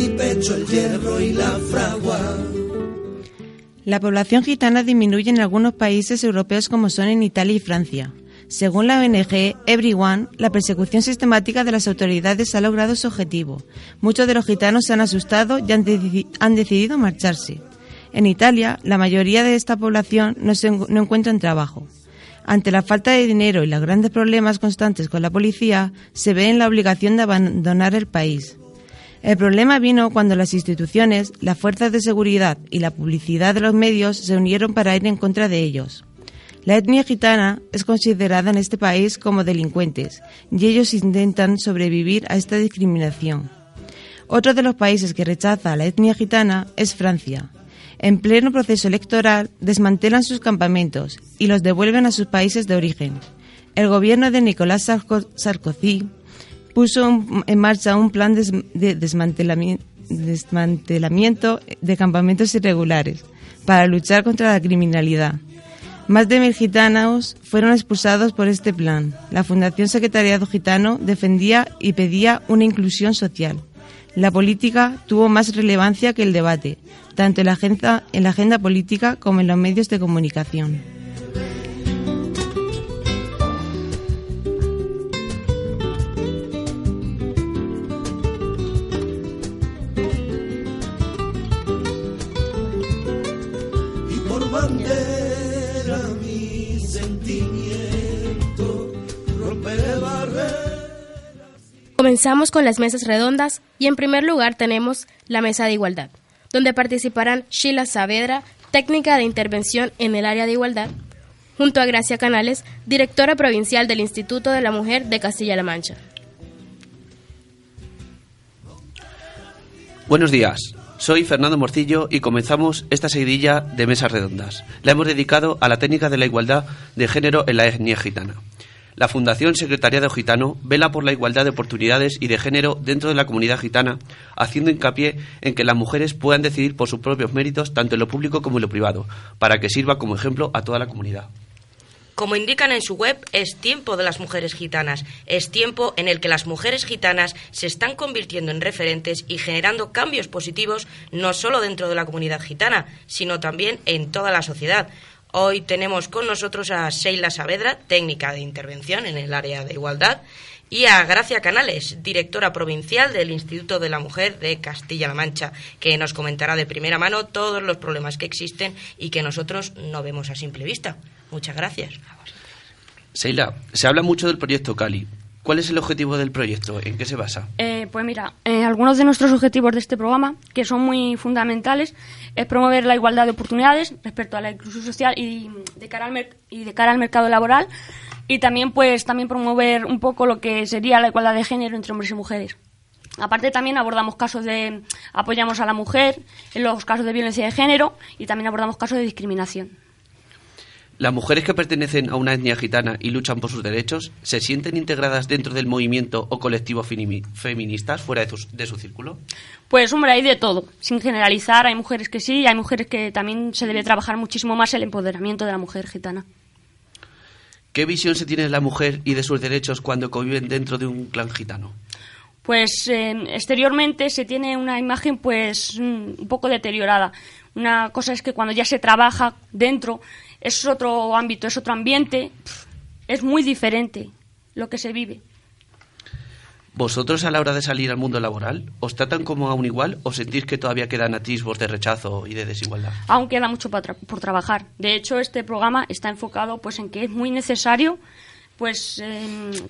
En pecho el hierro y la fragua. La población gitana disminuye en algunos países europeos como son en Italia y Francia. Según la ONG Everyone, la persecución sistemática de las autoridades ha logrado su objetivo. Muchos de los gitanos se han asustado y han, decidido marcharse. En Italia, la mayoría de esta población no, se, no encuentran trabajo. Ante la falta de dinero y los grandes problemas constantes con la policía, se ve en la obligación de abandonar el país. El problema vino cuando las instituciones, las fuerzas de seguridad y la publicidad de los medios se unieron para ir en contra de ellos. La etnia gitana es considerada en este país como delincuentes y ellos intentan sobrevivir a esta discriminación. Otro de los países que rechaza a la etnia gitana es Francia. En pleno proceso electoral desmantelan sus campamentos y los devuelven a sus países de origen. El gobierno de Nicolás Sarkozy puso en marcha un plan de desmantelamiento de campamentos irregulares para luchar contra la criminalidad. Más de mil gitanos fueron expulsados por este plan. La Fundación Secretariado Gitano defendía y pedía una inclusión social. La política tuvo más relevancia que el debate, tanto en la agenda, en la agenda política como en los medios de comunicación. Comenzamos con las mesas redondas y en primer lugar tenemos la mesa de igualdad, donde participarán Sheila Saavedra, técnica de intervención en el área de igualdad, junto a Gracia Canales, directora provincial del Instituto de la Mujer de Castilla-La Mancha. Buenos días, soy Fernando Morcillo y comenzamos esta seguidilla de mesas redondas. La hemos dedicado a la técnica de la igualdad de género en la etnia gitana. La Fundación Secretariado Gitano vela por la igualdad de oportunidades y de género dentro de la comunidad gitana, haciendo hincapié en que las mujeres puedan decidir por sus propios méritos tanto en lo público como en lo privado, para que sirva como ejemplo a toda la comunidad. Como indican en su web, es tiempo de las mujeres gitanas. Es tiempo en el que las mujeres gitanas se están convirtiendo en referentes y generando cambios positivos no solo dentro de la comunidad gitana, sino también en toda la sociedad. Hoy tenemos con nosotros a Sheila Saavedra, técnica de intervención en el área de igualdad, y a Gracia Canales, directora provincial del Instituto de la Mujer de Castilla-La Mancha, que nos comentará de primera mano todos los problemas que existen y que nosotros no vemos a simple vista. Muchas gracias. Sheila, se habla mucho del proyecto Cali. ¿Cuál es el objetivo del proyecto? ¿En qué se basa? Eh, pues mira, eh, algunos de nuestros objetivos de este programa, que son muy fundamentales, es promover la igualdad de oportunidades respecto a la inclusión social y de cara al, y de cara al mercado laboral, y también pues también promover un poco lo que sería la igualdad de género entre hombres y mujeres. Aparte también abordamos casos de apoyamos a la mujer en los casos de violencia de género y también abordamos casos de discriminación. ¿Las mujeres que pertenecen a una etnia gitana y luchan por sus derechos se sienten integradas dentro del movimiento o colectivo feministas fuera de, su círculo? Pues hombre, hay de todo. Sin generalizar, hay mujeres que sí y hay mujeres que también se debe trabajar muchísimo más el empoderamiento de la mujer gitana. ¿Qué visión se tiene de la mujer y de sus derechos cuando conviven dentro de un clan gitano? Pues eh, exteriormente se tiene una imagen pues un poco deteriorada. Una cosa es que cuando ya se trabaja dentro es otro ámbito, es otro ambiente, es muy diferente lo que se vive. ¿Vosotros a la hora de salir al mundo laboral os tratan como a un igual o sentís que todavía quedan atisbos de rechazo y de desigualdad? Aún queda mucho por trabajar. De hecho, este programa está enfocado pues en que es muy necesario pues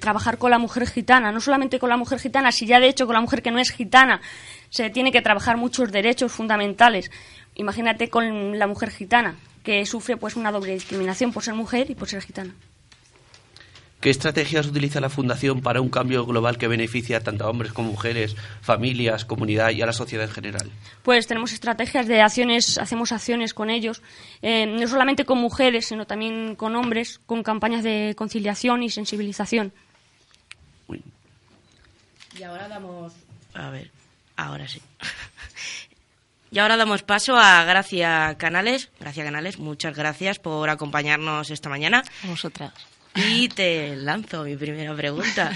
trabajar con la mujer gitana, no solamente con la mujer gitana, si ya de hecho con la mujer que no es gitana se tiene que trabajar muchos derechos fundamentales. Imagínate con la mujer gitana, que sufre pues una doble discriminación por ser mujer y por ser gitana. ¿Qué estrategias utiliza la Fundación para un cambio global que beneficia tanto a hombres como mujeres, familias, comunidad y a la sociedad en general? Pues tenemos estrategias de acciones, hacemos acciones con ellos, eh, no solamente con mujeres, sino también con hombres, con campañas de conciliación y sensibilización. Y ahora damos. A ver, ahora sí. Y ahora damos paso a Gracia Canales. Gracia Canales, muchas gracias por acompañarnos esta mañana. A vosotras. Y te lanzo mi primera pregunta.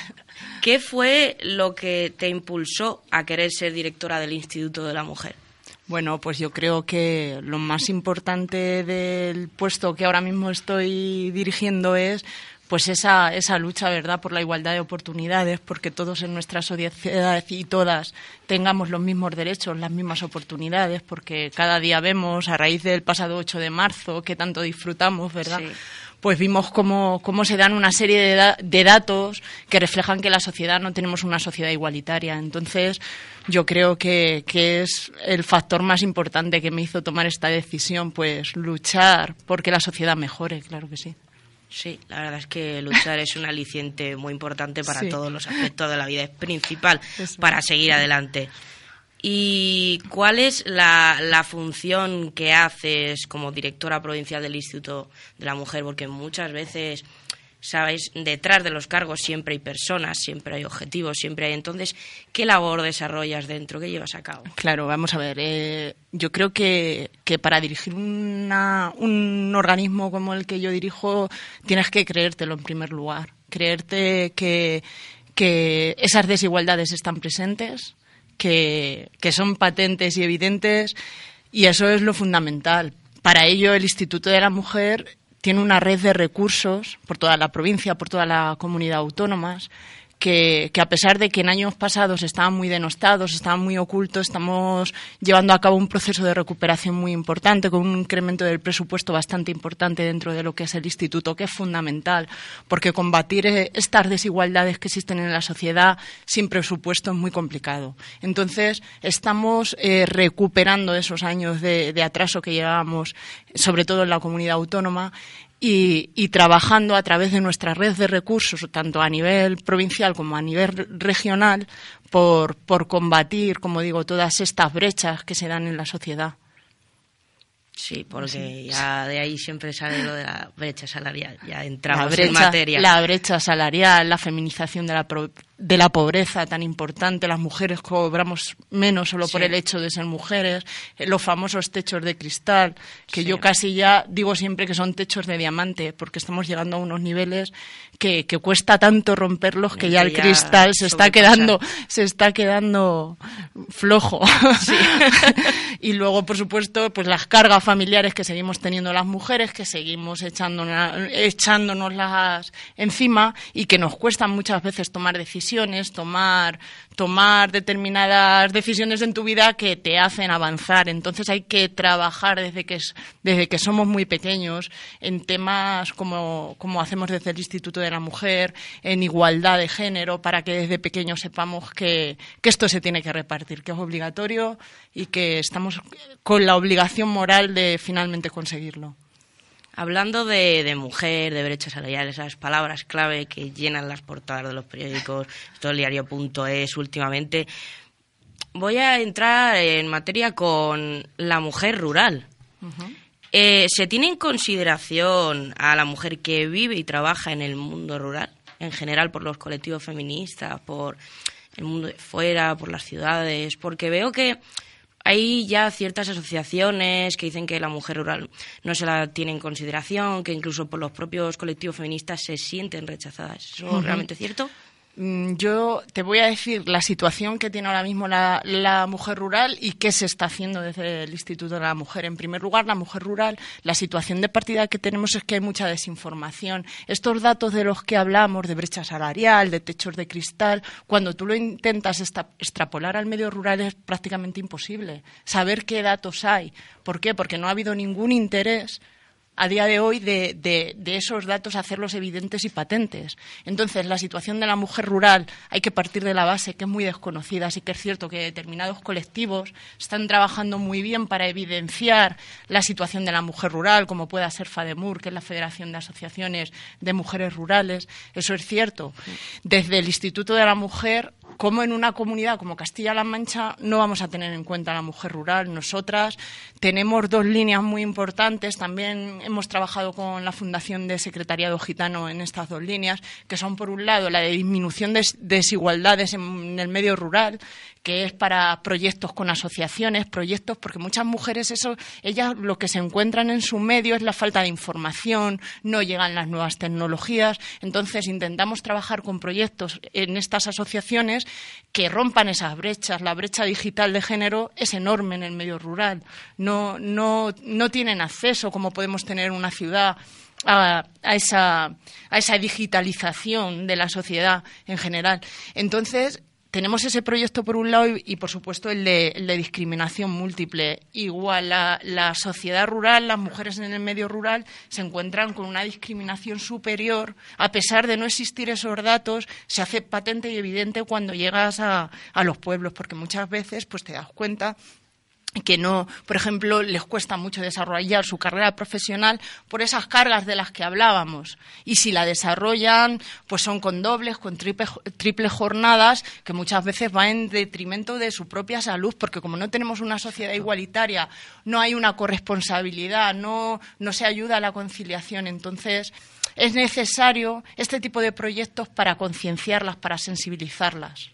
¿Qué fue lo que te impulsó a querer ser directora del Instituto de la Mujer? Bueno, pues yo creo que lo más importante del puesto que ahora mismo estoy dirigiendo es pues esa, esa lucha, ¿verdad?, por la igualdad de oportunidades, porque todos en nuestra sociedad y todas tengamos los mismos derechos, las mismas oportunidades, porque cada día vemos, a raíz del pasado 8 de marzo, que tanto disfrutamos, ¿verdad?, pues vimos cómo, cómo se dan una serie de, de, datos que reflejan que la sociedad no tenemos una sociedad igualitaria. Entonces, yo creo que, que es el factor más importante que me hizo tomar esta decisión, pues luchar porque la sociedad mejore, claro que sí. Sí, la verdad es que luchar es un aliciente muy importante para todos los aspectos de la vida, es principal para seguir adelante. ¿Y cuál es la, función que haces como directora provincial del Instituto de la Mujer? Porque muchas veces sabéis, detrás de los cargos siempre hay personas, siempre hay objetivos, siempre hay. Entonces, ¿qué labor desarrollas dentro? ¿Qué llevas a cabo? Claro, vamos a ver. Eh, yo creo que, que para dirigir una, un organismo como el que yo dirijo, tienes que creértelo en primer lugar. Creerte que, que esas desigualdades están presentes, que, que son patentes y evidentes, y eso es lo fundamental. Para ello, el Instituto de la Mujer tiene una red de recursos por toda la provincia, por toda la comunidad autónoma, que, a pesar de que en años pasados estaban muy denostados, estaban muy ocultos, estamos llevando a cabo un proceso de recuperación muy importante, con un incremento del presupuesto bastante importante dentro de lo que es el instituto, que es fundamental, porque combatir eh, estas desigualdades que existen en la sociedad sin presupuesto es muy complicado. Entonces, estamos eh, recuperando esos años de, de atraso que llevábamos, sobre todo en la comunidad autónoma, y, trabajando a través de nuestra red de recursos, tanto a nivel provincial como a nivel regional, por, por combatir, como digo, todas estas brechas que se dan en la sociedad. Sí, porque ya de ahí siempre sale lo de la brecha salarial, ya entramos en materia. La brecha salarial, la feminización de la, de la pobreza tan importante, las mujeres cobramos menos solo por el hecho de ser mujeres, eh, los famosos techos de cristal, que yo casi ya digo siempre que son techos de diamante, porque estamos llegando a unos niveles que, que cuesta tanto romperlos que ya el cristal se está quedando, se está quedando flojo. y luego, por supuesto, pues las cargas familiares que seguimos teniendo las mujeres, que seguimos echándonos, echándonos encima y que nos cuestan muchas veces tomar decisiones tomar, tomar determinadas decisiones en tu vida que te hacen avanzar. Entonces hay que trabajar desde que, desde que somos muy pequeños en temas como, como hacemos desde el Instituto de la Mujer, en igualdad de género, para que desde pequeños sepamos que esto se tiene que repartir, que es obligatorio y que estamos con la obligación moral de finalmente conseguirlo. Hablando de, mujer, de brecha salarial, esas palabras clave que llenan las portadas de los periódicos, todo el diario.es últimamente, voy a entrar en materia con la mujer rural. Eh, ¿Se tiene en consideración a la mujer que vive y trabaja en el mundo rural, en general por los colectivos feministas, por el mundo de fuera, por las ciudades? Porque veo que hay ya ciertas asociaciones que dicen que la mujer rural no se la tiene en consideración, que incluso por los propios colectivos feministas se sienten rechazadas. ¿Eso es realmente cierto? Mm, yo te voy a decir la situación que tiene ahora mismo la, mujer rural y qué se está haciendo desde el Instituto de la Mujer. En primer lugar, la mujer rural, la situación de partida que tenemos es que hay mucha desinformación. Estos datos de los que hablamos, de brecha salarial, de techos de cristal, cuando tú lo intentas extrapolar al medio rural es prácticamente imposible. Saber qué datos hay. ¿Por qué? Porque no ha habido ningún interés a día de hoy de, de, esos datos hacerlos evidentes y patentes. Entonces, la situación de la mujer rural hay que partir de la base, que es muy desconocida. Así que es cierto que determinados colectivos están trabajando muy bien para evidenciar la situación de la mujer rural, como pueda ser FADEMUR, que es la Federación de Asociaciones de Mujeres Rurales. Eso es cierto. Desde el Instituto de la Mujer como en una comunidad como Castilla-La Mancha no vamos a tener en cuenta a la mujer rural. Nosotras tenemos dos líneas muy importantes. También hemos trabajado con la Fundación de Secretariado Gitano en estas dos líneas, que son, por un lado, la de disminución de desigualdades en el medio rural, que es para proyectos con asociaciones, proyectos, porque muchas mujeres, eso, ellas lo que se encuentran en su medio es la falta de información, no llegan las nuevas tecnologías. Entonces, intentamos trabajar con proyectos en estas asociaciones que rompan esas brechas. La brecha digital de género es enorme en el medio rural. No, no, no tienen acceso como podemos tener en una ciudad a, esa, a esa digitalización de la sociedad en general. Entonces, tenemos ese proyecto por un lado y, por supuesto, el de, discriminación múltiple. Igual, la, la, sociedad rural, las mujeres en el medio rural, se encuentran con una discriminación superior. A pesar de no existir esos datos, se hace patente y evidente cuando llegas a, a los pueblos, porque muchas veces pues, te das cuenta que no, por ejemplo, les cuesta mucho desarrollar su carrera profesional por esas cargas de las que hablábamos. Y si la desarrollan, pues son con dobles, con triple, jornadas, que muchas veces van en detrimento de su propia salud, porque como no tenemos una sociedad igualitaria, no hay una corresponsabilidad, no, no se ayuda a la conciliación. Entonces, es necesario este tipo de proyectos para concienciarlas, para sensibilizarlas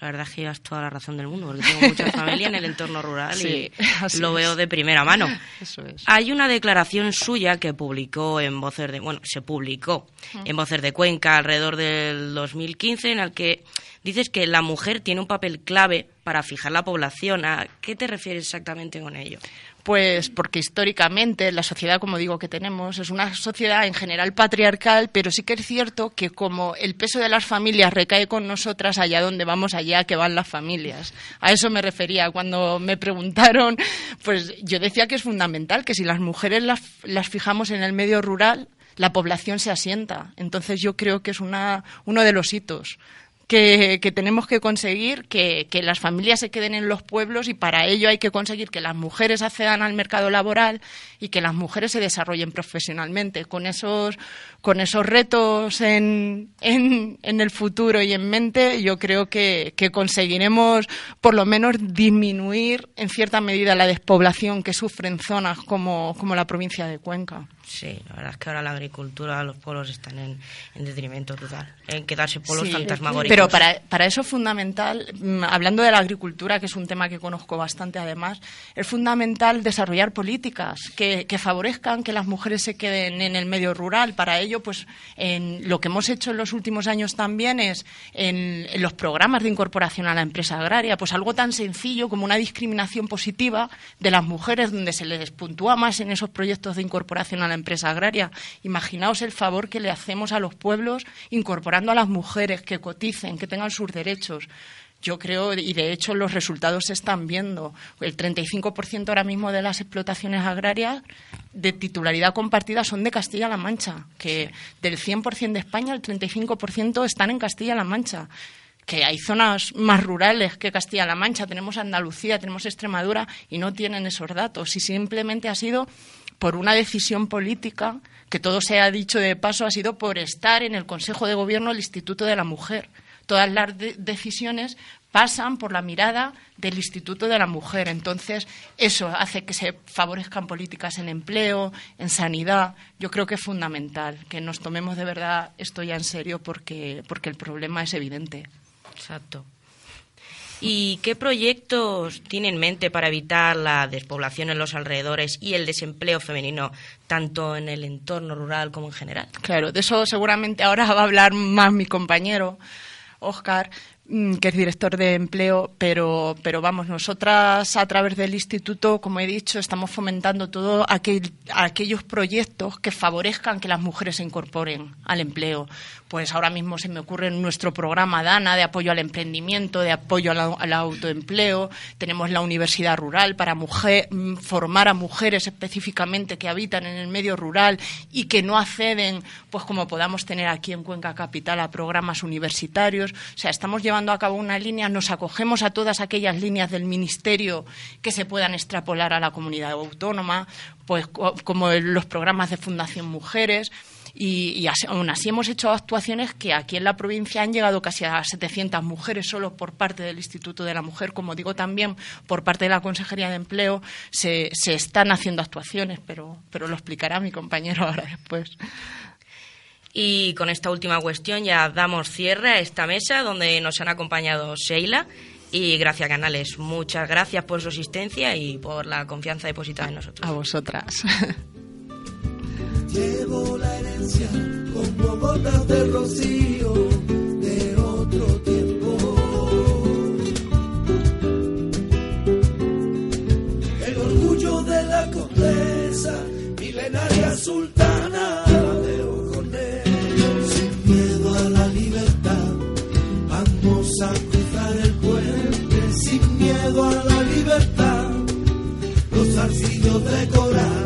la verdad es que llevas toda la razón del mundo, porque tengo mucha familia en el entorno rural y lo veo de primera mano. Hay una declaración suya que publicó en Voces de, bueno, se publicó en Voces de Cuenca alrededor del 2015, en el que dices que la mujer tiene un papel clave para fijar la población. ¿A qué te refieres exactamente con ello? Pues porque históricamente la sociedad, como digo, que tenemos es una sociedad en general patriarcal, pero sí que es cierto que como el peso de las familias recae con nosotras, allá donde vamos, allá que van las familias. A eso me refería cuando me preguntaron, pues yo decía que es fundamental que si las mujeres las, las fijamos en el medio rural, la población se asienta. Entonces yo creo que es una, uno de los hitos que, tenemos que conseguir que, que, las familias se queden en los pueblos y para ello hay que conseguir que las mujeres accedan al mercado laboral y que las mujeres se desarrollen profesionalmente. Con esos, con esos retos en, en, en el futuro y en mente, yo creo que, que conseguiremos por lo menos disminuir en cierta medida la despoblación que sufren zonas como, como la provincia de Cuenca. Sí, la verdad es que ahora la agricultura, los pueblos están en, detrimento total, en quedarse pueblos fantasmagóricos. Pero para, para eso es fundamental, mm, hablando de la agricultura, que es un tema que conozco bastante además, es fundamental desarrollar políticas que, que favorezcan que las mujeres se queden en el medio rural. Para ello, pues en, lo que hemos hecho en los últimos años también es en, en los programas de incorporación a la empresa agraria, pues algo tan sencillo como una discriminación positiva de las mujeres, donde se les puntúa más en esos proyectos de incorporación a la empresa agraria. Imaginaos el favor que le hacemos a los pueblos incorporando a las mujeres que coticen, que tengan sus derechos. Yo creo, y de hecho los resultados se están viendo. El 35% ahora mismo de las explotaciones agrarias de titularidad compartida son de Castilla-La Mancha, que del 100% de España el 35% están en Castilla-La Mancha que hay zonas más rurales que Castilla-La Mancha, tenemos Andalucía, tenemos Extremadura y no tienen esos datos. Y simplemente ha sido por una decisión política, que todo se ha dicho de paso, ha sido por estar en el Consejo de Gobierno del Instituto de la Mujer. Todas las decisiones pasan por la mirada del Instituto de la Mujer. Entonces, eso hace que se favorezcan políticas en empleo, en sanidad. Yo creo que es fundamental que nos tomemos de verdad esto ya en serio porque, porque el problema es evidente. Exacto. ¿Y qué proyectos tiene en mente para evitar la despoblación en los alrededores y el desempleo femenino, tanto en el entorno rural como en general? Claro, de eso seguramente ahora va a hablar más mi compañero Oscar, Mm, que es director de empleo, pero, pero vamos, nosotras a través del instituto, como he dicho, estamos fomentando todos aquellos proyectos que favorezcan que las mujeres se incorporen al empleo. Pues ahora mismo se me ocurre nuestro programa DANA de apoyo al emprendimiento, de apoyo al, autoempleo. Tenemos la Universidad Rural para mm, formar a mujeres específicamente que habitan en el medio rural y que no acceden, pues como podamos tener aquí en Cuenca Capital, a programas universitarios. O sea, estamos llevando a cabo una línea, nos acogemos a todas aquellas líneas del Ministerio que se puedan extrapolar a la comunidad autónoma, pues como los programas de Fundación Mujeres. Y, aún así hemos hecho actuaciones que aquí en la provincia han llegado casi a 700 mujeres solo por parte del Instituto de la Mujer, como digo también por parte de la Consejería de Empleo se, se están haciendo actuaciones, pero, pero lo explicará mi compañero ahora después. Y con esta última cuestión ya damos cierre a esta mesa donde nos han acompañado Sheila Y Gracia Canales, muchas gracias por su asistencia y por la confianza depositada en nosotros. A vosotras. Llevo la herencia como gotas de rocío de otro tiempo. El orgullo de la condesa, milenaria sultana de ojos. Sin miedo a la libertad, vamos a cruzar el puente. Sin miedo a la libertad, los arcillos de coral